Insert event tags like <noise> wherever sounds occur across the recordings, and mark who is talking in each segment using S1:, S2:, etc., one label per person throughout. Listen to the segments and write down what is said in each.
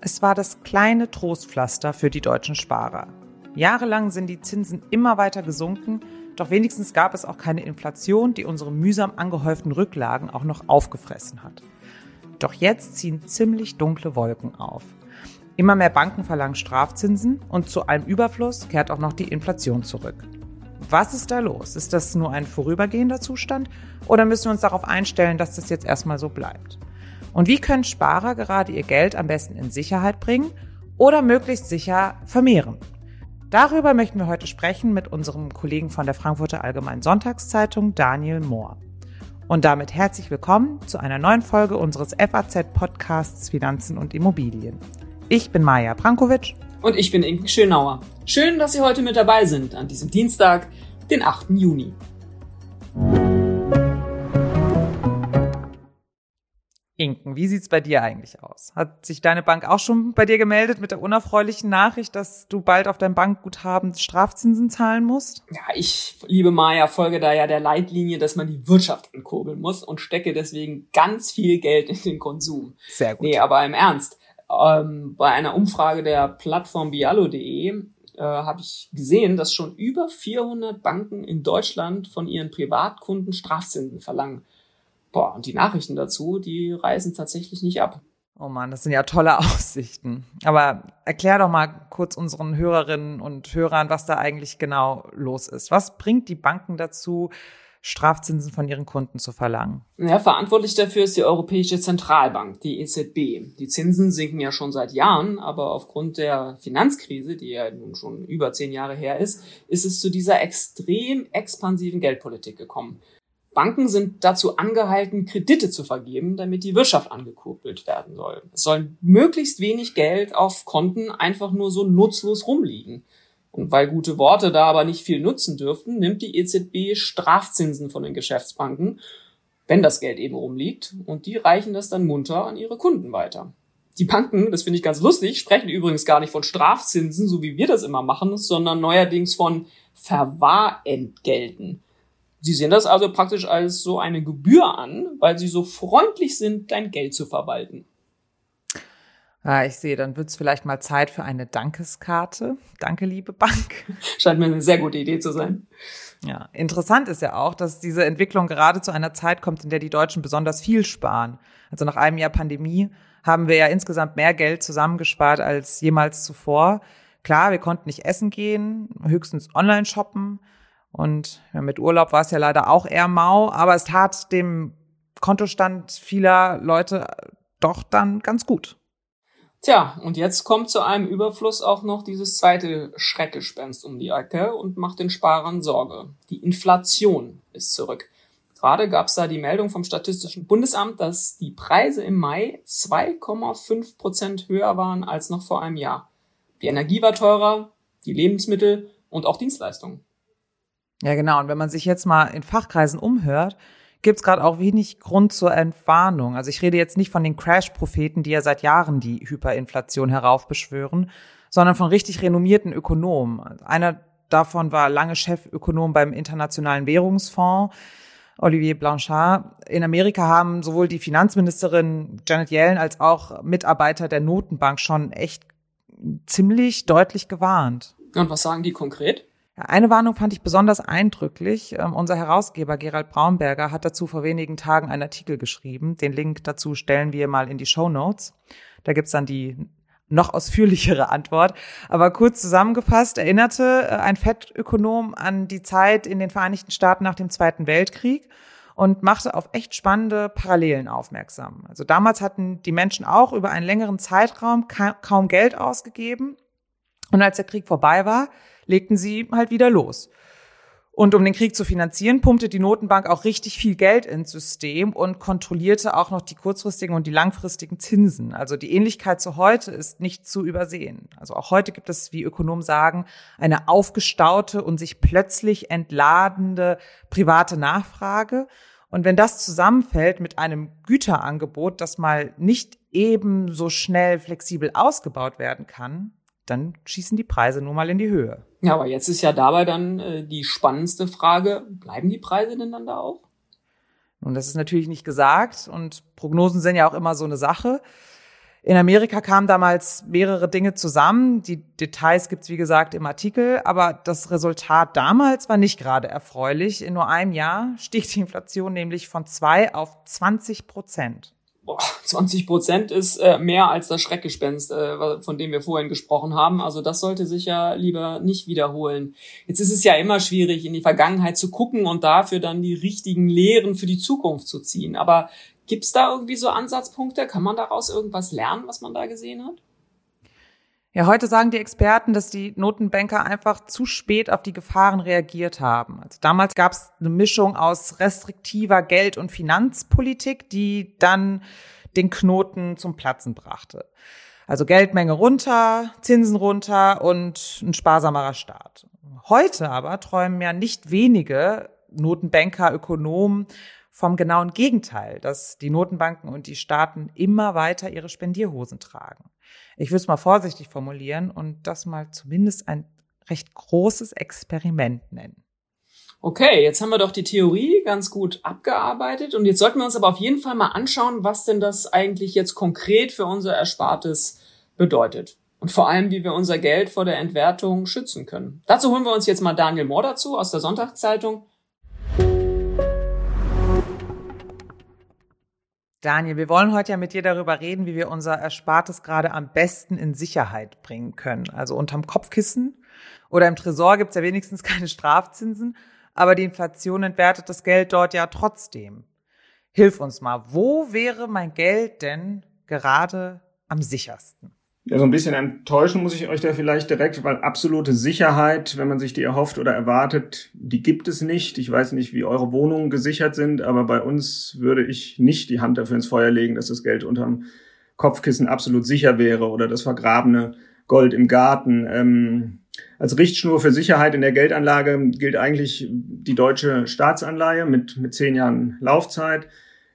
S1: Es war das kleine Trostpflaster für die deutschen Sparer. Jahrelang sind die Zinsen immer weiter gesunken, doch wenigstens gab es auch keine Inflation, die unsere mühsam angehäuften Rücklagen auch noch aufgefressen hat. Doch jetzt ziehen ziemlich dunkle Wolken auf. Immer mehr Banken verlangen Strafzinsen und zu allem Überfluss kehrt auch noch die Inflation zurück. Was ist da los? Ist das nur ein vorübergehender Zustand oder müssen wir uns darauf einstellen, dass das jetzt erstmal so bleibt? Und wie können Sparer gerade ihr Geld am besten in Sicherheit bringen oder möglichst sicher vermehren? Darüber möchten wir heute sprechen mit unserem Kollegen von der Frankfurter Allgemeinen Sonntagszeitung, Daniel Mohr. Und damit herzlich willkommen zu einer neuen Folge unseres FAZ-Podcasts Finanzen und Immobilien. Ich bin Maja Brankovic.
S2: Und ich bin Inken Schönauer. Schön, dass Sie heute mit dabei sind an diesem Dienstag, den 8. Juni.
S1: Inken, wie sieht's bei dir eigentlich aus? Hat sich deine Bank auch schon bei dir gemeldet mit der unerfreulichen Nachricht, dass du bald auf dein Bankguthaben Strafzinsen zahlen musst?
S2: Ja, ich, liebe Maja, folge da ja der Leitlinie, dass man die Wirtschaft ankurbeln muss und stecke deswegen ganz viel Geld in den Konsum.
S1: Sehr gut.
S2: Nee, aber im Ernst. Ähm, bei einer Umfrage der Plattform bialo.de äh, habe ich gesehen, dass schon über 400 Banken in Deutschland von ihren Privatkunden Strafzinsen verlangen. Boah, und die Nachrichten dazu, die reißen tatsächlich nicht ab.
S1: Oh man, das sind ja tolle <laughs> Aussichten. Aber erklär doch mal kurz unseren Hörerinnen und Hörern, was da eigentlich genau los ist. Was bringt die Banken dazu, Strafzinsen von ihren Kunden zu verlangen?
S2: Ja, verantwortlich dafür ist die Europäische Zentralbank, die EZB. Die Zinsen sinken ja schon seit Jahren, aber aufgrund der Finanzkrise, die ja nun schon über zehn Jahre her ist, ist es zu dieser extrem expansiven Geldpolitik gekommen. Banken sind dazu angehalten, Kredite zu vergeben, damit die Wirtschaft angekurbelt werden soll. Es soll möglichst wenig Geld auf Konten einfach nur so nutzlos rumliegen. Und weil gute Worte da aber nicht viel nutzen dürften, nimmt die EZB Strafzinsen von den Geschäftsbanken, wenn das Geld eben rumliegt, und die reichen das dann munter an ihre Kunden weiter. Die Banken, das finde ich ganz lustig, sprechen übrigens gar nicht von Strafzinsen, so wie wir das immer machen, sondern neuerdings von Verwahrentgelten. Sie sehen das also praktisch als so eine Gebühr an, weil sie so freundlich sind, dein Geld zu verwalten.
S1: Ah, ich sehe, dann wird es vielleicht mal Zeit für eine Dankeskarte. Danke, liebe Bank. <laughs>
S2: Scheint mir eine sehr gute Idee zu sein.
S1: Ja, interessant ist ja auch, dass diese Entwicklung gerade zu einer Zeit kommt, in der die Deutschen besonders viel sparen. Also nach einem Jahr Pandemie haben wir ja insgesamt mehr Geld zusammengespart als jemals zuvor. Klar, wir konnten nicht essen gehen, höchstens online shoppen. Und mit Urlaub war es ja leider auch eher mau, aber es tat dem Kontostand vieler Leute doch dann ganz gut.
S2: Tja, und jetzt kommt zu einem Überfluss auch noch dieses zweite Schreckgespenst um die Ecke und macht den Sparern Sorge. Die Inflation ist zurück. Gerade gab es da die Meldung vom Statistischen Bundesamt, dass die Preise im Mai 2,5 Prozent höher waren als noch vor einem Jahr. Die Energie war teurer, die Lebensmittel und auch Dienstleistungen.
S1: Ja, genau. Und wenn man sich jetzt mal in Fachkreisen umhört, gibt es gerade auch wenig Grund zur Entwarnung. Also ich rede jetzt nicht von den Crash-Propheten, die ja seit Jahren die Hyperinflation heraufbeschwören, sondern von richtig renommierten Ökonomen. Einer davon war lange Chefökonom beim Internationalen Währungsfonds, Olivier Blanchard. In Amerika haben sowohl die Finanzministerin Janet Yellen als auch Mitarbeiter der Notenbank schon echt ziemlich deutlich gewarnt.
S2: Und was sagen die konkret?
S1: Eine Warnung fand ich besonders eindrücklich. Ähm, unser Herausgeber Gerald Braunberger hat dazu vor wenigen Tagen einen Artikel geschrieben. Den Link dazu stellen wir mal in die Show Notes. Da gibt's dann die noch ausführlichere Antwort. Aber kurz zusammengefasst erinnerte äh, ein Fettökonom an die Zeit in den Vereinigten Staaten nach dem Zweiten Weltkrieg und machte auf echt spannende Parallelen aufmerksam. Also damals hatten die Menschen auch über einen längeren Zeitraum kaum Geld ausgegeben. Und als der Krieg vorbei war, legten sie halt wieder los. Und um den Krieg zu finanzieren, pumpte die Notenbank auch richtig viel Geld ins System und kontrollierte auch noch die kurzfristigen und die langfristigen Zinsen. Also die Ähnlichkeit zu heute ist nicht zu übersehen. Also auch heute gibt es, wie Ökonomen sagen, eine aufgestaute und sich plötzlich entladende private Nachfrage. Und wenn das zusammenfällt mit einem Güterangebot, das mal nicht eben so schnell flexibel ausgebaut werden kann, dann schießen die Preise nur mal in die Höhe.
S2: Ja, aber jetzt ist ja dabei dann äh, die spannendste Frage, bleiben die Preise denn dann da auch?
S1: Nun, das ist natürlich nicht gesagt und Prognosen sind ja auch immer so eine Sache. In Amerika kamen damals mehrere Dinge zusammen. Die Details gibt's wie gesagt, im Artikel. Aber das Resultat damals war nicht gerade erfreulich. In nur einem Jahr stieg die Inflation nämlich von zwei auf 20 Prozent.
S2: Boah, <laughs> 20 Prozent ist äh, mehr als das Schreckgespenst, äh, von dem wir vorhin gesprochen haben. Also das sollte sich ja lieber nicht wiederholen. Jetzt ist es ja immer schwierig, in die Vergangenheit zu gucken und dafür dann die richtigen Lehren für die Zukunft zu ziehen. Aber Gibt es da irgendwie so Ansatzpunkte? Kann man daraus irgendwas lernen, was man da gesehen hat?
S1: Ja, heute sagen die Experten, dass die Notenbanker einfach zu spät auf die Gefahren reagiert haben. Also damals gab es eine Mischung aus restriktiver Geld- und Finanzpolitik, die dann den Knoten zum Platzen brachte. Also Geldmenge runter, Zinsen runter und ein sparsamerer Staat. Heute aber träumen ja nicht wenige Notenbanker, Ökonomen vom genauen Gegenteil, dass die Notenbanken und die Staaten immer weiter ihre Spendierhosen tragen. Ich würde es mal vorsichtig formulieren und das mal zumindest ein recht großes Experiment nennen.
S2: Okay, jetzt haben wir doch die Theorie ganz gut abgearbeitet und jetzt sollten wir uns aber auf jeden Fall mal anschauen, was denn das eigentlich jetzt konkret für unser Erspartes bedeutet. Und vor allem, wie wir unser Geld vor der Entwertung schützen können. Dazu holen wir uns jetzt mal Daniel Mohr dazu aus der Sonntagszeitung.
S1: Daniel, wir wollen heute ja mit dir darüber reden, wie wir unser Erspartes gerade am besten in Sicherheit bringen können. Also unterm Kopfkissen oder im Tresor gibt's ja wenigstens <laughs> keine Strafzinsen, aber die Inflation entwertet das Geld dort ja trotzdem. Hilf uns mal, wo wäre mein Geld denn gerade am sichersten?
S3: Ja, so ein bisschen enttäuschen muss ich euch da vielleicht direkt, weil absolute Sicherheit, wenn man sich die erhofft oder erwartet, die gibt es nicht. Ich weiß nicht, wie eure Wohnungen gesichert sind, aber bei uns würde ich nicht die Hand dafür ins Feuer legen, dass das Geld unterm Kopfkissen absolut sicher wäre oder das vergrabene Gold im Garten. Ähm, als Richtschnur für Sicherheit in der Geldanlage gilt eigentlich die deutsche Staatsanleihe mit, mit zehn Jahren Laufzeit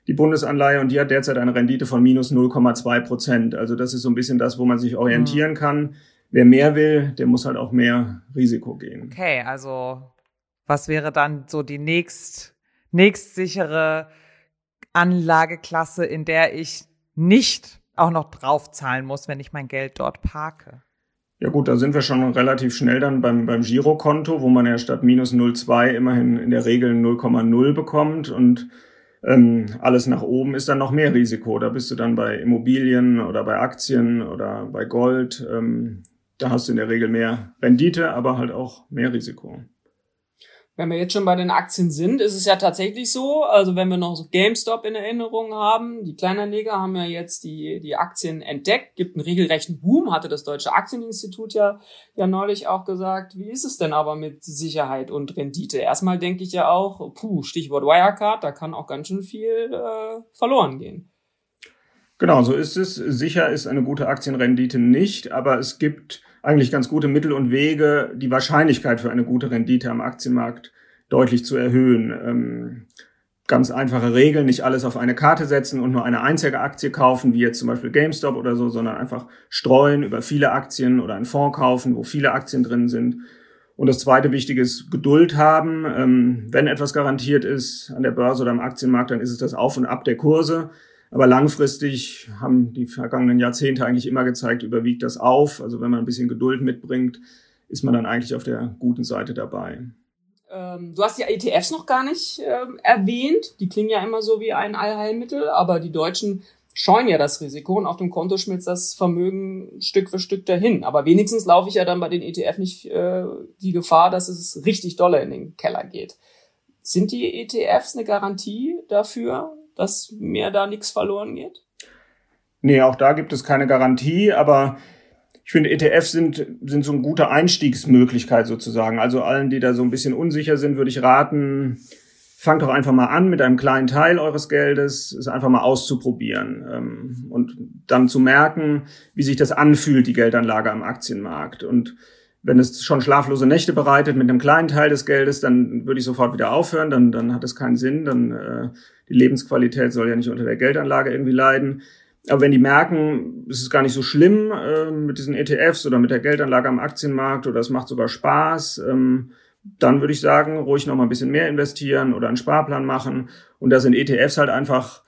S3: die Bundesanleihe und die hat derzeit eine Rendite von minus 0,2 Prozent. Also das ist so ein bisschen das, wo man sich orientieren mhm. kann. Wer mehr will, der muss halt auch mehr Risiko gehen.
S1: Okay, also was wäre dann so die nächst, nächstsichere Anlageklasse, in der ich nicht auch noch draufzahlen muss, wenn ich mein Geld dort parke?
S3: Ja gut, da sind wir schon relativ schnell dann beim, beim Girokonto, wo man ja statt minus 0,2 immerhin in der Regel 0,0 bekommt und ähm, alles nach oben ist dann noch mehr Risiko. Da bist du dann bei Immobilien oder bei Aktien oder bei Gold. Ähm, da hast du in der Regel mehr Rendite, aber halt auch mehr Risiko.
S2: Wenn wir jetzt schon bei den Aktien sind, ist es ja tatsächlich so, also wenn wir noch so GameStop in Erinnerung haben, die Kleinanleger haben ja jetzt die, die Aktien entdeckt, gibt einen regelrechten Boom, hatte das Deutsche Aktieninstitut ja, ja neulich auch gesagt. Wie ist es denn aber mit Sicherheit und Rendite? Erstmal denke ich ja auch, puh, Stichwort Wirecard, da kann auch ganz schön viel äh, verloren gehen.
S3: Genau, so ist es. Sicher ist eine gute Aktienrendite nicht, aber es gibt eigentlich ganz gute Mittel und Wege, die Wahrscheinlichkeit für eine gute Rendite am Aktienmarkt deutlich zu erhöhen. Ähm, ganz einfache Regeln, nicht alles auf eine Karte setzen und nur eine einzige Aktie kaufen, wie jetzt zum Beispiel GameStop oder so, sondern einfach streuen über viele Aktien oder einen Fonds kaufen, wo viele Aktien drin sind. Und das zweite Wichtige ist Geduld haben. Ähm, wenn etwas garantiert ist an der Börse oder am Aktienmarkt, dann ist es das Auf und Ab der Kurse. Aber langfristig haben die vergangenen Jahrzehnte eigentlich immer gezeigt, überwiegt das auf. Also wenn man ein bisschen Geduld mitbringt, ist man dann eigentlich auf der guten Seite dabei.
S2: Ähm, du hast die ETFs noch gar nicht ähm, erwähnt. Die klingen ja immer so wie ein Allheilmittel, aber die Deutschen scheuen ja das Risiko und auf dem Konto schmilzt das Vermögen Stück für Stück dahin. Aber wenigstens laufe ich ja dann bei den ETF nicht äh, die Gefahr, dass es richtig dolle in den Keller geht. Sind die ETFs eine Garantie dafür, dass mir da nichts verloren geht?
S3: Nee, auch da gibt es keine Garantie, aber ich finde, ETFs sind, sind so eine gute Einstiegsmöglichkeit sozusagen. Also allen, die da so ein bisschen unsicher sind, würde ich raten, fangt doch einfach mal an mit einem kleinen Teil eures Geldes, es einfach mal auszuprobieren ähm, und dann zu merken, wie sich das anfühlt, die Geldanlage am Aktienmarkt. Und wenn es schon schlaflose Nächte bereitet mit einem kleinen Teil des Geldes, dann würde ich sofort wieder aufhören, dann, dann hat es keinen Sinn, dann äh, die Lebensqualität soll ja nicht unter der Geldanlage irgendwie leiden. Aber wenn die merken, es ist gar nicht so schlimm äh, mit diesen ETFs oder mit der Geldanlage am Aktienmarkt oder es macht sogar Spaß, ähm, dann würde ich sagen, ruhig noch mal ein bisschen mehr investieren oder einen Sparplan machen. Und da sind ETFs halt einfach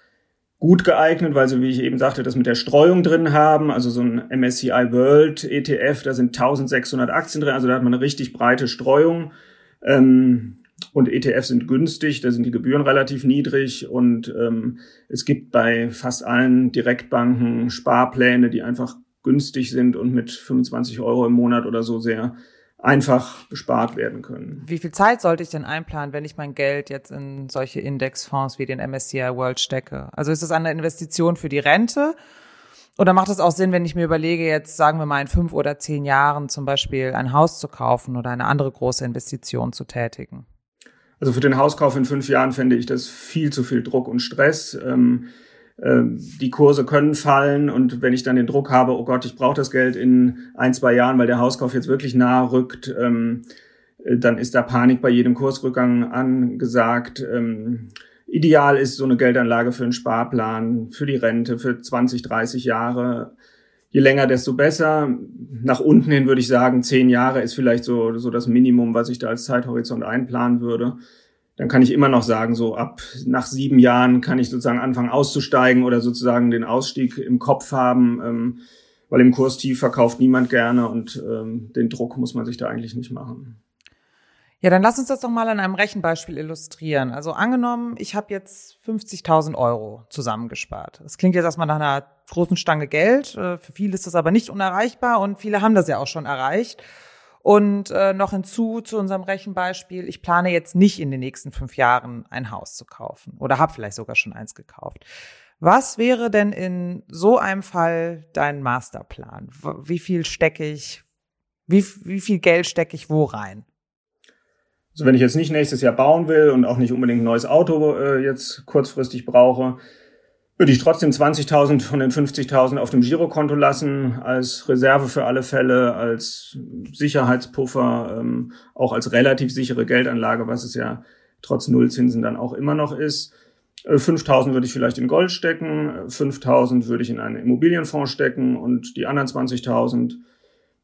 S3: gut geeignet, weil sie, wie ich eben sagte, das mit der Streuung drin haben. Also so ein MSCI World ETF, da sind 1600 Aktien drin, also da hat man eine richtig breite Streuung. Ähm, und ETFs sind günstig, da sind die Gebühren relativ niedrig und ähm, es gibt bei fast allen Direktbanken Sparpläne, die einfach günstig sind und mit 25 Euro im Monat oder so sehr einfach bespart werden können.
S1: Wie viel Zeit sollte ich denn einplanen, wenn ich mein Geld jetzt in solche Indexfonds wie den MSCI World stecke? Also ist es eine Investition für die Rente? Oder macht es auch Sinn, wenn ich mir überlege, jetzt sagen wir mal in fünf oder zehn Jahren zum Beispiel ein Haus zu kaufen oder eine andere große Investition zu tätigen?
S3: Also für den Hauskauf in fünf Jahren fände ich das viel zu viel Druck und Stress. Ähm, die Kurse können fallen und wenn ich dann den Druck habe, oh Gott, ich brauche das Geld in ein, zwei Jahren, weil der Hauskauf jetzt wirklich nahe rückt, ähm, äh, dann ist da Panik bei jedem Kursrückgang angesagt. Ähm, ideal ist so eine Geldanlage für einen Sparplan, für die Rente, für 20, 30 Jahre. Je länger, desto besser. Nach unten hin würde ich sagen, zehn Jahre ist vielleicht so, so das Minimum, was ich da als Zeithorizont einplanen würde dann kann ich immer noch sagen, so ab nach sieben Jahren kann ich sozusagen anfangen auszusteigen oder sozusagen den Ausstieg im Kopf haben, ähm, weil im Kurs tief verkauft niemand gerne und ähm, den Druck muss man sich da eigentlich nicht machen.
S1: Ja, dann lass uns das doch mal an einem Rechenbeispiel illustrieren. Also angenommen, ich habe jetzt 50.000 Euro zusammengespart. Das klingt jetzt erstmal nach einer großen Stange Geld. Äh, für viele ist das aber nicht unerreichbar und viele haben das ja auch schon erreicht. Und äh, noch hinzu zu unserem Rechenbeispiel, ich plane jetzt nicht in den nächsten fünf Jahren ein Haus zu kaufen oder habe vielleicht sogar schon eins gekauft. Was wäre denn in so einem Fall dein Masterplan? Wie viel stecke ich, wie, wie viel Geld stecke ich wo rein?
S3: Also wenn ich jetzt nicht nächstes Jahr bauen will und auch nicht unbedingt ein neues Auto äh, jetzt kurzfristig brauche, würde ich trotzdem 20.000 von den 50.000 auf dem Girokonto lassen, als Reserve für alle Fälle, als Sicherheitspuffer, ähm, auch als relativ sichere Geldanlage, was es ja trotz Nullzinsen dann auch immer noch ist. 5.000 äh, würde ich vielleicht in Gold stecken, 5.000 würde ich in einen Immobilienfonds stecken und die anderen 20.000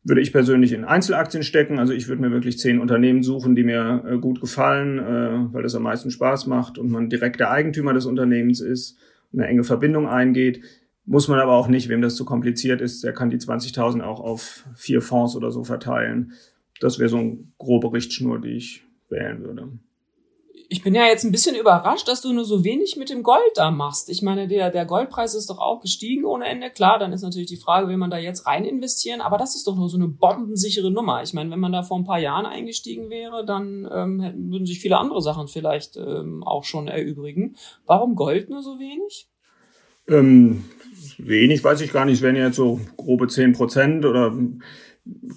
S3: würde ich persönlich in Einzelaktien stecken. Also ich würde mir wirklich zehn Unternehmen suchen, die mir äh, gut gefallen, äh, weil das am meisten Spaß macht und man direkt der Eigentümer des Unternehmens ist eine enge Verbindung eingeht. Muss man aber auch nicht, wem das zu kompliziert ist, der kann die 20.000 auch auf vier Fonds oder so verteilen. Das wäre so eine grobe Richtschnur, die ich wählen würde
S2: ich bin ja jetzt ein bisschen überrascht, dass du nur so wenig mit dem Gold da machst. Ich meine, der, der Goldpreis ist doch auch gestiegen ohne Ende. Klar, dann ist natürlich die Frage, will man da jetzt rein investieren, aber das ist doch nur so eine bombensichere Nummer. Ich meine, wenn man da vor ein paar Jahren eingestiegen wäre, dann ähm, würden sich viele andere Sachen vielleicht ähm, auch schon erübrigen. Warum Gold nur so wenig?
S3: Ähm, wenig weiß ich gar nicht. Es wären jetzt so grobe zehn Prozent oder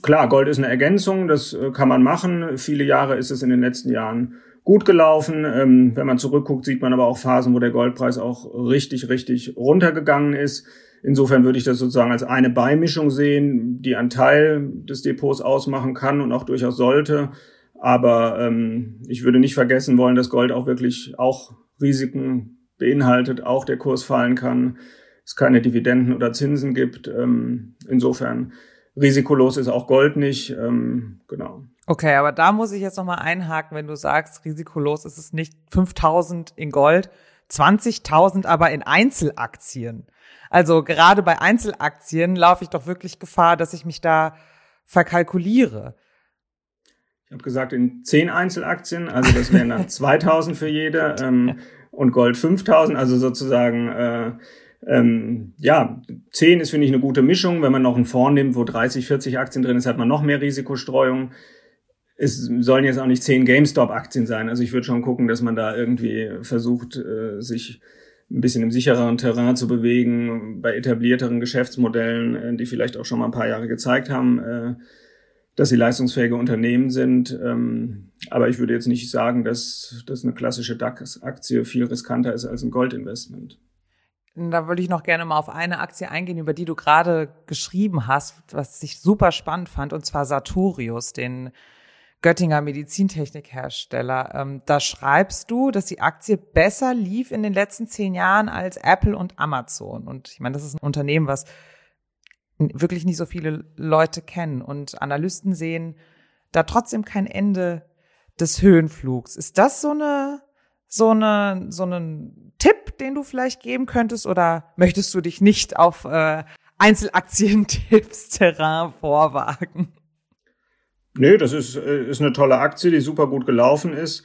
S3: klar, Gold ist eine Ergänzung, das äh, kann man machen. Viele Jahre ist es in den letzten Jahren gut gelaufen. Ähm, wenn man zurückguckt, sieht man aber auch Phasen, wo der Goldpreis auch richtig, richtig runtergegangen ist. Insofern würde ich das sozusagen als eine Beimischung sehen, die einen Teil des Depots ausmachen kann und auch durchaus sollte. Aber ähm, ich würde nicht vergessen wollen, dass Gold auch wirklich auch Risiken beinhaltet, auch der Kurs fallen kann, es keine Dividenden oder Zinsen gibt. Ähm, insofern risikolos ist auch Gold nicht. Ähm, genau.
S1: Okay, aber da muss ich jetzt nochmal einhaken, wenn du sagst, risikolos ist es nicht 5000 in Gold, 20.000 aber in Einzelaktien. Also gerade bei Einzelaktien laufe ich doch wirklich Gefahr, dass ich mich da verkalkuliere.
S3: Ich habe gesagt, in zehn Einzelaktien, also das wären dann <laughs> 2000 für jede ähm, und Gold 5000, also sozusagen, äh, ähm, ja, 10 ist, finde ich, eine gute Mischung. Wenn man noch einen Fonds nimmt, wo 30, 40 Aktien drin ist, hat man noch mehr Risikostreuung es sollen jetzt auch nicht zehn GameStop-Aktien sein. Also ich würde schon gucken, dass man da irgendwie versucht, äh, sich ein bisschen im sichereren Terrain zu bewegen, bei etablierteren Geschäftsmodellen, äh, die vielleicht auch schon mal ein paar Jahre gezeigt haben, äh, dass sie leistungsfähige Unternehmen sind. Ähm, aber ich würde jetzt nicht sagen, dass, dass eine klassische DAX-Aktie viel riskanter ist als ein Goldinvestment.
S1: Da würde ich noch gerne mal auf eine Aktie eingehen, über die du gerade geschrieben hast, was ich super spannend fand, und zwar Sartorius, den Göttinger Medizintechnikhersteller. Ähm, da schreibst du, dass die Aktie besser lief in den letzten zehn Jahren als Apple und Amazon. Und ich meine, das ist ein Unternehmen, was wirklich nicht so viele Leute kennen. Und Analysten sehen da trotzdem kein Ende des Höhenflugs. Ist das so eine, so eine, so ein Tipp, den du vielleicht geben könntest oder möchtest du dich nicht auf äh, Einzelaktientipps-Terrain vorwagen?
S3: Nee, das ist, äh, ist eine tolle Aktie, die super gut gelaufen ist.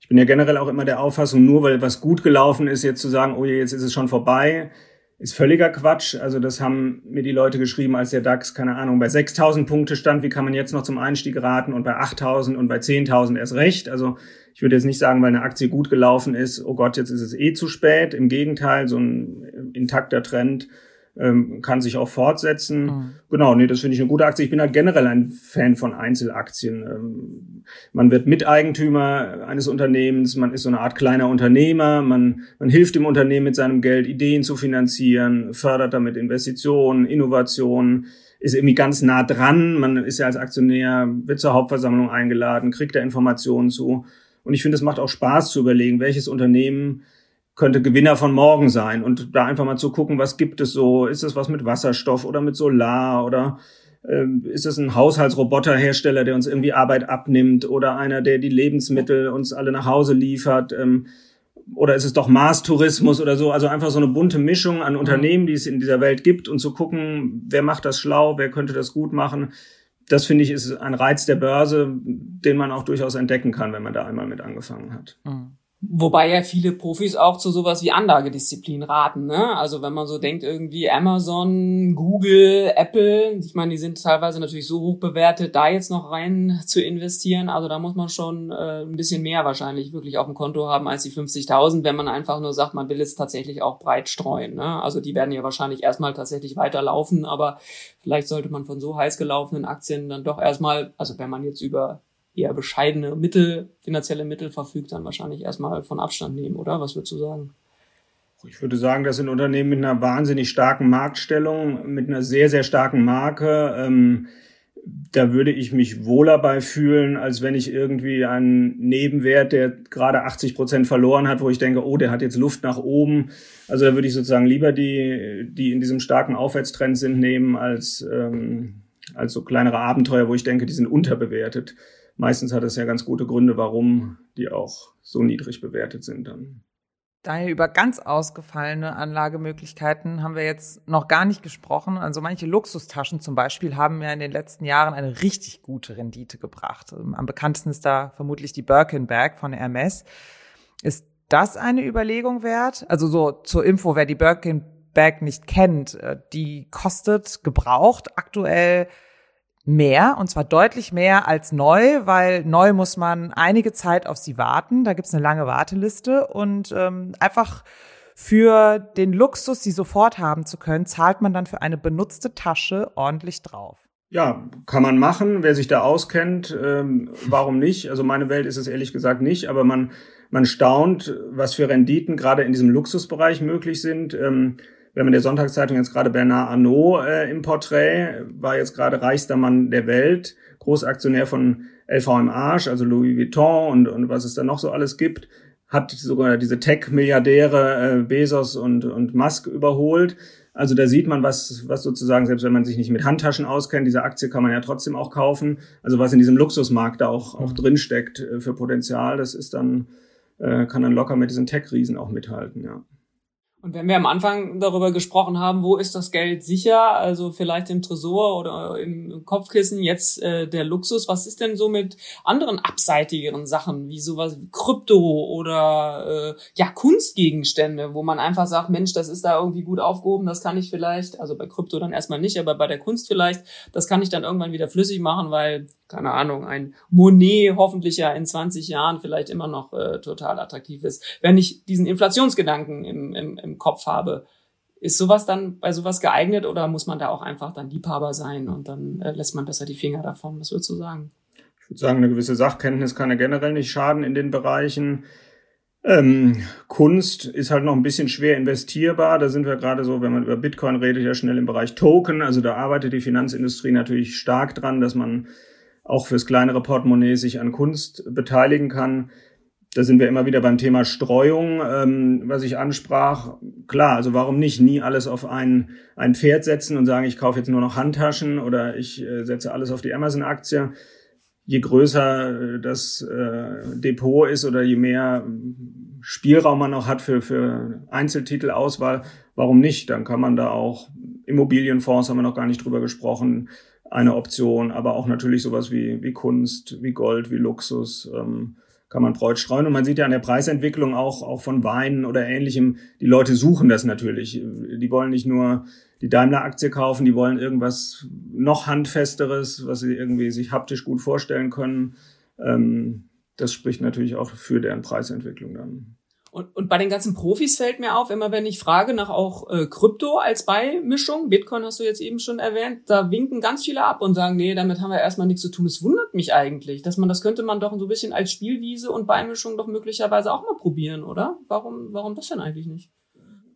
S3: Ich bin ja generell auch immer der Auffassung, nur weil was gut gelaufen ist, jetzt zu sagen, oh je, jetzt ist es schon vorbei, ist völliger Quatsch. Also das haben mir die Leute geschrieben, als der DAX, keine Ahnung, bei 6000 Punkte stand, wie kann man jetzt noch zum Einstieg raten und bei 8000 und bei 10.000 erst recht. Also ich würde jetzt nicht sagen, weil eine Aktie gut gelaufen ist, oh Gott, jetzt ist es eh zu spät. Im Gegenteil, so ein intakter Trend ähm, kann sich auch fortsetzen. Mhm. Genau, nee, das finde ich eine gute Aktie. Ich bin halt generell ein Fan von Einzelaktien. Ähm, man wird Miteigentümer eines Unternehmens, man ist so eine Art kleiner Unternehmer, man, man hilft dem Unternehmen mit seinem Geld, Ideen zu finanzieren, fördert damit Investitionen, Innovationen, ist irgendwie ganz nah dran. Man ist ja als Aktionär, wird zur Hauptversammlung eingeladen, kriegt da Informationen zu. Und ich finde, es macht auch Spaß zu überlegen, welches Unternehmen könnte Gewinner von morgen sein und da einfach mal zu gucken, was gibt es so? Ist es was mit Wasserstoff oder mit Solar oder ähm, ist es ein Haushaltsroboterhersteller, der uns irgendwie Arbeit abnimmt oder einer, der die Lebensmittel uns alle nach Hause liefert? Ähm, oder ist es doch Mars-Tourismus oder so? Also einfach so eine bunte Mischung an Unternehmen, die es in dieser Welt gibt und zu gucken, wer macht das schlau, wer könnte das gut machen. Das finde ich ist ein Reiz der Börse, den man auch durchaus entdecken kann, wenn man da einmal mit angefangen hat. Mhm.
S2: Wobei ja viele Profis auch zu sowas wie Anlagedisziplin raten. Ne? Also wenn man so denkt, irgendwie Amazon, Google, Apple, ich meine, die sind teilweise natürlich so hoch bewertet, da jetzt noch rein zu investieren. Also da muss man schon äh, ein bisschen mehr wahrscheinlich wirklich auf dem Konto haben als die 50.000, wenn man einfach nur sagt, man will es tatsächlich auch breit streuen. Ne? Also die werden ja wahrscheinlich erstmal tatsächlich weiterlaufen, aber vielleicht sollte man von so heiß gelaufenen Aktien dann doch erstmal, also wenn man jetzt über eher bescheidene Mittel, finanzielle Mittel verfügt, dann wahrscheinlich erstmal von Abstand nehmen, oder? Was würdest du sagen?
S3: Ich würde sagen, das sind Unternehmen mit einer wahnsinnig starken Marktstellung, mit einer sehr, sehr starken Marke. Ähm, da würde ich mich wohler bei fühlen, als wenn ich irgendwie einen Nebenwert, der gerade 80 Prozent verloren hat, wo ich denke, oh, der hat jetzt Luft nach oben. Also da würde ich sozusagen lieber die, die in diesem starken Aufwärtstrend sind, nehmen, als, ähm, als so kleinere Abenteuer, wo ich denke, die sind unterbewertet meistens hat es ja ganz gute Gründe, warum die auch so niedrig bewertet sind dann.
S1: Daher über ganz ausgefallene Anlagemöglichkeiten haben wir jetzt noch gar nicht gesprochen. Also manche Luxustaschen zum Beispiel haben ja in den letzten Jahren eine richtig gute Rendite gebracht. Am bekanntesten ist da vermutlich die Birkenberg von Hermes. Ist das eine Überlegung wert? Also so zur Info, wer die Birkenberg nicht kennt, äh, die kostet gebraucht aktuell mehr, und zwar deutlich mehr als neu, weil neu muss man einige Zeit auf sie warten. Da gibt's eine lange Warteliste und ähm, einfach für den Luxus, sie sofort haben zu können, zahlt man dann für eine benutzte Tasche ordentlich drauf.
S3: Ja, kann man machen. Wer sich da auskennt, ähm, warum nicht? Also meine Welt ist es ehrlich gesagt nicht, aber man, man staunt, was für Renditen gerade in diesem Luxusbereich möglich sind. Ähm, wir haben in der Sonntagszeitung jetzt gerade Bernard Arnault äh, im Porträt, war jetzt gerade reichster Mann der Welt, Großaktionär von LVM Arsch, also Louis Vuitton und, und was es da noch so alles gibt, hat sogar diese Tech-Milliardäre äh, Bezos und, und Musk überholt. Also da sieht man, was, was sozusagen, selbst wenn man sich nicht mit Handtaschen auskennt, diese Aktie kann man ja trotzdem auch kaufen. Also was in diesem Luxusmarkt da auch, auch mhm. drinsteckt äh, für Potenzial, das ist dann, äh, kann dann locker mit diesen Tech-Riesen auch mithalten, ja.
S2: Und wenn wir am Anfang darüber gesprochen haben, wo ist das Geld sicher, also vielleicht im Tresor oder im Kopfkissen, jetzt äh, der Luxus, was ist denn so mit anderen abseitigeren Sachen, wie sowas wie Krypto oder äh, ja Kunstgegenstände, wo man einfach sagt, Mensch, das ist da irgendwie gut aufgehoben, das kann ich vielleicht, also bei Krypto dann erstmal nicht, aber bei der Kunst vielleicht, das kann ich dann irgendwann wieder flüssig machen, weil keine Ahnung, ein Monet hoffentlich ja in 20 Jahren vielleicht immer noch äh, total attraktiv ist. Wenn ich diesen Inflationsgedanken im, im, im Kopf habe, ist sowas dann bei sowas geeignet oder muss man da auch einfach dann Liebhaber sein und dann äh, lässt man besser die Finger davon? Was würdest du sagen?
S3: Ich würde sagen, eine gewisse Sachkenntnis kann ja generell nicht schaden in den Bereichen. Ähm, Kunst ist halt noch ein bisschen schwer investierbar. Da sind wir gerade so, wenn man über Bitcoin redet, ja schnell im Bereich Token. Also da arbeitet die Finanzindustrie natürlich stark dran, dass man auch fürs kleinere Portemonnaie sich an Kunst beteiligen kann. Da sind wir immer wieder beim Thema Streuung, ähm, was ich ansprach. Klar, also warum nicht nie alles auf ein, ein Pferd setzen und sagen, ich kaufe jetzt nur noch Handtaschen oder ich äh, setze alles auf die Amazon-Aktie. je größer das äh, Depot ist oder je mehr Spielraum man noch hat für, für Einzeltitelauswahl, warum nicht? Dann kann man da auch Immobilienfonds, haben wir noch gar nicht drüber gesprochen, eine Option, aber auch natürlich sowas wie, wie Kunst, wie Gold, wie Luxus. Ähm, kann man Freud streuen. Und man sieht ja an der Preisentwicklung auch, auch von Weinen oder ähnlichem, die Leute suchen das natürlich. Die wollen nicht nur die Daimler-Aktie kaufen, die wollen irgendwas noch handfesteres, was sie irgendwie sich haptisch gut vorstellen können. Ähm, das spricht natürlich auch für deren Preisentwicklung dann.
S2: Und, und bei den ganzen Profis fällt mir auf, immer wenn ich frage nach auch äh, Krypto als Beimischung, Bitcoin hast du jetzt eben schon erwähnt, da winken ganz viele ab und sagen, nee, damit haben wir erstmal nichts zu tun. Es wundert mich eigentlich, dass man, das könnte man doch so ein bisschen als Spielwiese und Beimischung doch möglicherweise auch mal probieren, oder? Warum, warum das denn eigentlich nicht?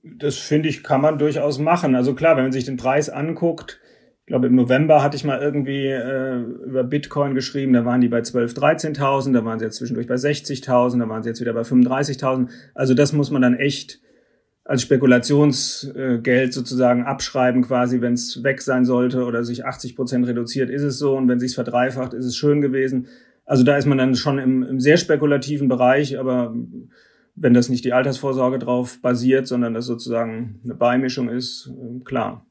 S3: Das finde ich, kann man durchaus machen. Also klar, wenn man sich den Preis anguckt, ich glaube, im November hatte ich mal irgendwie äh, über Bitcoin geschrieben, da waren die bei 12.000, 13.000, da waren sie jetzt zwischendurch bei 60.000, da waren sie jetzt wieder bei 35.000. Also das muss man dann echt als Spekulationsgeld sozusagen abschreiben, quasi, wenn es weg sein sollte oder sich 80 Prozent reduziert, ist es so. Und wenn sich verdreifacht, ist es schön gewesen. Also da ist man dann schon im, im sehr spekulativen Bereich, aber wenn das nicht die Altersvorsorge drauf basiert, sondern das sozusagen eine Beimischung ist, äh, klar.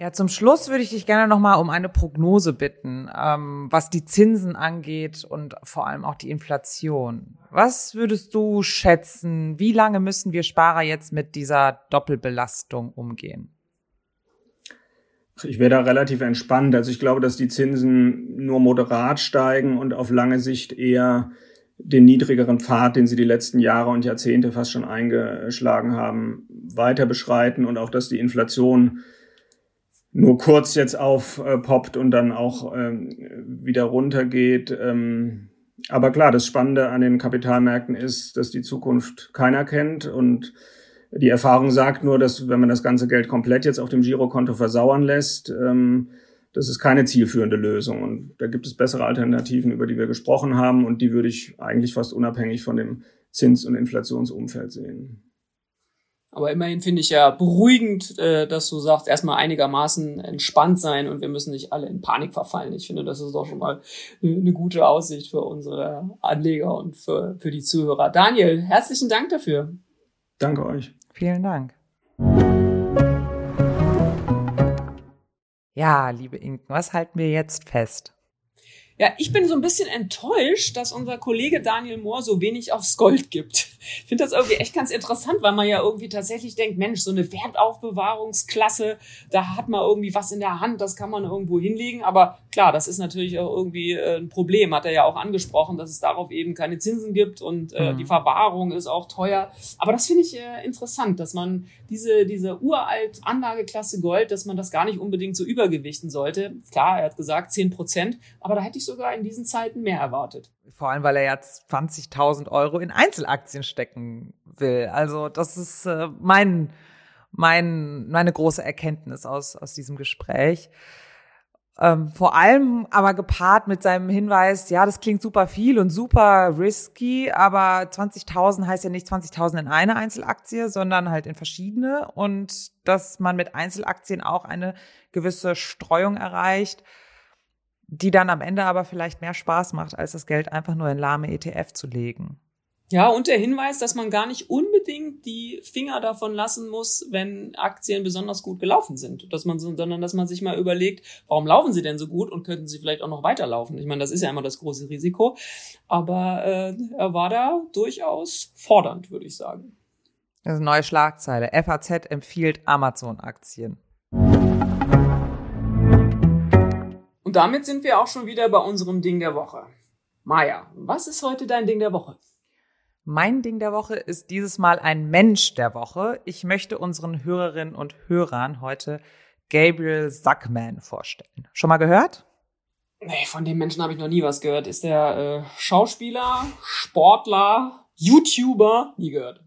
S1: Ja, zum Schluss würde ich dich gerne nochmal um eine Prognose bitten, ähm, was die Zinsen angeht und vor allem auch die Inflation. Was würdest du schätzen? Wie lange müssen wir Sparer jetzt mit dieser Doppelbelastung umgehen?
S3: Ich wäre da relativ entspannt. Also ich glaube, dass die Zinsen nur moderat steigen und auf lange Sicht eher den niedrigeren Pfad, den sie die letzten Jahre und Jahrzehnte fast schon eingeschlagen haben, weiter beschreiten und auch, dass die Inflation nur kurz jetzt aufpoppt und dann auch ähm, wieder runtergeht. Ähm, aber klar, das Spannende an den Kapitalmärkten ist, dass die Zukunft keiner kennt und die Erfahrung sagt nur, dass wenn man das ganze Geld komplett jetzt auf dem Girokonto versauern lässt, ähm, das ist keine zielführende Lösung. Und da gibt es bessere Alternativen, über die wir gesprochen haben. Und die würde ich eigentlich fast unabhängig von dem Zins- und Inflationsumfeld sehen.
S2: Aber immerhin finde ich ja beruhigend, äh, dass du sagst, erstmal einigermaßen entspannt sein und wir müssen nicht alle in Panik verfallen. Ich finde, das ist doch schon mal eine gute Aussicht für unsere Anleger und für, für die Zuhörer. Daniel, herzlichen Dank dafür.
S3: Danke euch.
S1: Vielen Dank. Ja, liebe Inken, was halten wir jetzt fest?
S2: Ja, ich bin so ein bisschen enttäuscht, dass unser Kollege Daniel Mohr so wenig aufs Gold gibt. Ich finde das irgendwie echt ganz interessant, weil man ja irgendwie tatsächlich denkt, Mensch, so eine Wertaufbewahrungsklasse, da hat man irgendwie was in der Hand, das kann man irgendwo hinlegen. Aber klar, das ist natürlich auch irgendwie äh, ein Problem, hat er ja auch angesprochen, dass es darauf eben keine Zinsen gibt und äh, mhm. die Verwahrung ist auch teuer. Aber das finde ich äh, interessant, dass man diese, diese uralt Anlageklasse Gold, dass man das gar nicht unbedingt so übergewichten sollte. Klar, er hat gesagt 10 Prozent, aber da hätte ich sogar in diesen Zeiten mehr erwartet.
S1: Vor allem, weil er jetzt 20.000 Euro in Einzelaktien stecken will. Also das ist äh, mein, mein, meine große Erkenntnis aus, aus diesem Gespräch. Ähm, vor allem aber gepaart mit seinem Hinweis, ja, das klingt super viel und super risky, aber 20.000 heißt ja nicht 20.000 in eine Einzelaktie, sondern halt in verschiedene und dass man mit Einzelaktien auch eine gewisse Streuung erreicht die dann am Ende aber vielleicht mehr Spaß macht, als das Geld einfach nur in lahme ETF zu legen.
S2: Ja, und der Hinweis, dass man gar nicht unbedingt die Finger davon lassen muss, wenn Aktien besonders gut gelaufen sind, dass man, sondern dass man sich mal überlegt, warum laufen sie denn so gut und könnten sie vielleicht auch noch weiterlaufen? Ich meine, das ist ja immer das große Risiko, aber äh, er war da durchaus fordernd, würde ich sagen.
S1: Das ist eine neue Schlagzeile. FAZ empfiehlt Amazon-Aktien.
S2: Und damit sind wir auch schon wieder bei unserem Ding der Woche. Maja, was ist heute dein Ding der Woche?
S1: Mein Ding der Woche ist dieses Mal ein Mensch der Woche. Ich möchte unseren Hörerinnen und Hörern heute Gabriel Zuckman vorstellen. Schon mal gehört?
S2: Nee, von dem Menschen habe ich noch nie was gehört. Ist der äh, Schauspieler, Sportler, YouTuber? Nie gehört.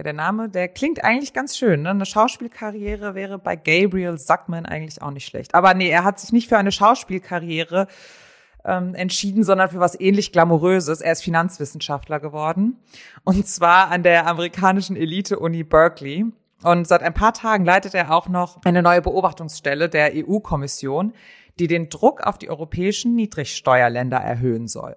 S1: Ja, der Name, der klingt eigentlich ganz schön. Ne? Eine Schauspielkarriere wäre bei Gabriel Zuckman eigentlich auch nicht schlecht. Aber nee, er hat sich nicht für eine Schauspielkarriere ähm, entschieden, sondern für was ähnlich Glamouröses. Er ist Finanzwissenschaftler geworden. Und zwar an der amerikanischen Elite-Uni Berkeley. Und seit ein paar Tagen leitet er auch noch eine neue Beobachtungsstelle der EU-Kommission, die den Druck auf die europäischen Niedrigsteuerländer erhöhen soll.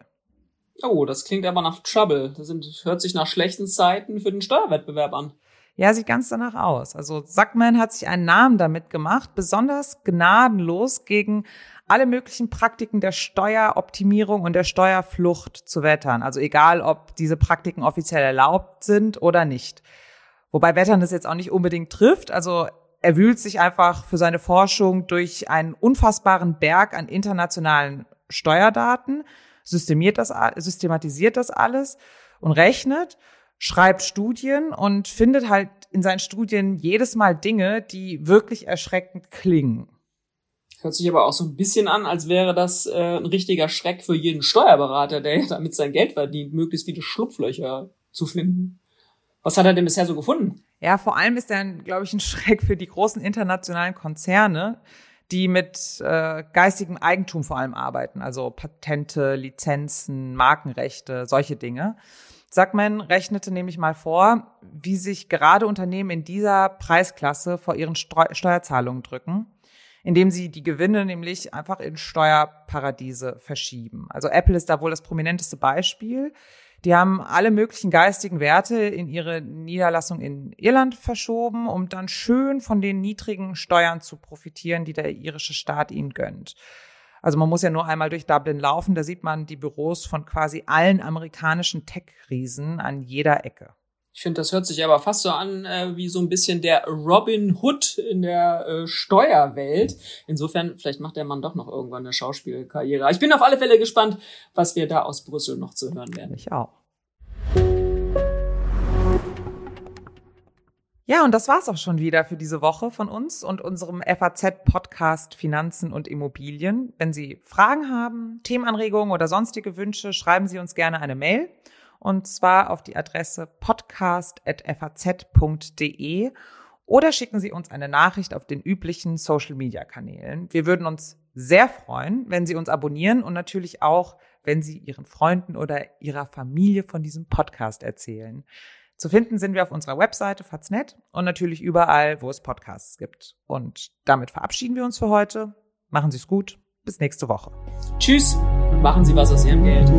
S2: Oh, das klingt aber nach Trouble. Das sind, hört sich nach schlechten Zeiten für den Steuerwettbewerb an.
S1: Ja, sieht ganz danach aus. Also Sackman hat sich einen Namen damit gemacht, besonders gnadenlos gegen alle möglichen Praktiken der Steueroptimierung und der Steuerflucht zu wettern. Also egal, ob diese Praktiken offiziell erlaubt sind oder nicht. Wobei Wettern das jetzt auch nicht unbedingt trifft. Also er wühlt sich einfach für seine Forschung durch einen unfassbaren Berg an internationalen Steuerdaten, systemiert das, systematisiert das alles und rechnet schreibt Studien und findet halt in seinen Studien jedes Mal Dinge, die wirklich erschreckend klingen.
S2: Hört sich aber auch so ein bisschen an, als wäre das äh, ein richtiger Schreck für jeden Steuerberater, der <laughs> damit sein Geld verdient, möglichst viele Schlupflöcher zu finden. Was hat er denn bisher so gefunden?
S1: Ja, vor allem ist er, glaube ich, ein <laughs> Schreck für die großen internationalen Konzerne, die mit äh, geistigem Eigentum vor allem arbeiten, also Patente, Lizenzen, Markenrechte, solche Dinge. Sackman rechnete nämlich mal vor, wie sich gerade Unternehmen in dieser Preisklasse vor ihren Steuerzahlungen drücken, indem sie die Gewinne nämlich einfach in Steuerparadiese verschieben. Also Apple ist da wohl das prominenteste Beispiel. Die haben alle möglichen geistigen Werte in ihre Niederlassung in Irland verschoben, um dann schön von den niedrigen Steuern zu profitieren, die der irische Staat ihnen gönnt. Also man muss ja nur einmal durch Dublin laufen, da sieht man die Büros von quasi allen amerikanischen Tech-Riesen an jeder Ecke.
S2: Ich finde, das hört sich aber fast so an äh, wie so ein bisschen der Robin Hood in der äh, Steuerwelt. Insofern, vielleicht macht der Mann doch noch irgendwann eine Schauspielkarriere. Ich bin auf alle Fälle gespannt, was wir da aus Brüssel noch zu hören werden.
S1: Ich auch. Ja, und das war's auch schon wieder für diese Woche von uns und unserem FAZ-Podcast Finanzen und Immobilien. Wenn Sie Fragen haben, Themenanregungen oder sonstige Wünsche, schreiben Sie uns gerne eine Mail. Und zwar auf die Adresse podcast.faz.de oder schicken Sie uns eine Nachricht auf den üblichen Social-Media-Kanälen. Wir würden uns sehr freuen, wenn Sie uns abonnieren und natürlich auch, wenn Sie Ihren Freunden oder Ihrer Familie von diesem Podcast erzählen. Zu finden sind wir auf unserer Webseite Faznet und natürlich überall, wo es Podcasts gibt. Und damit verabschieden wir uns für heute. Machen Sie es gut. Bis nächste Woche.
S2: Tschüss. Machen Sie was aus Ihrem Geld.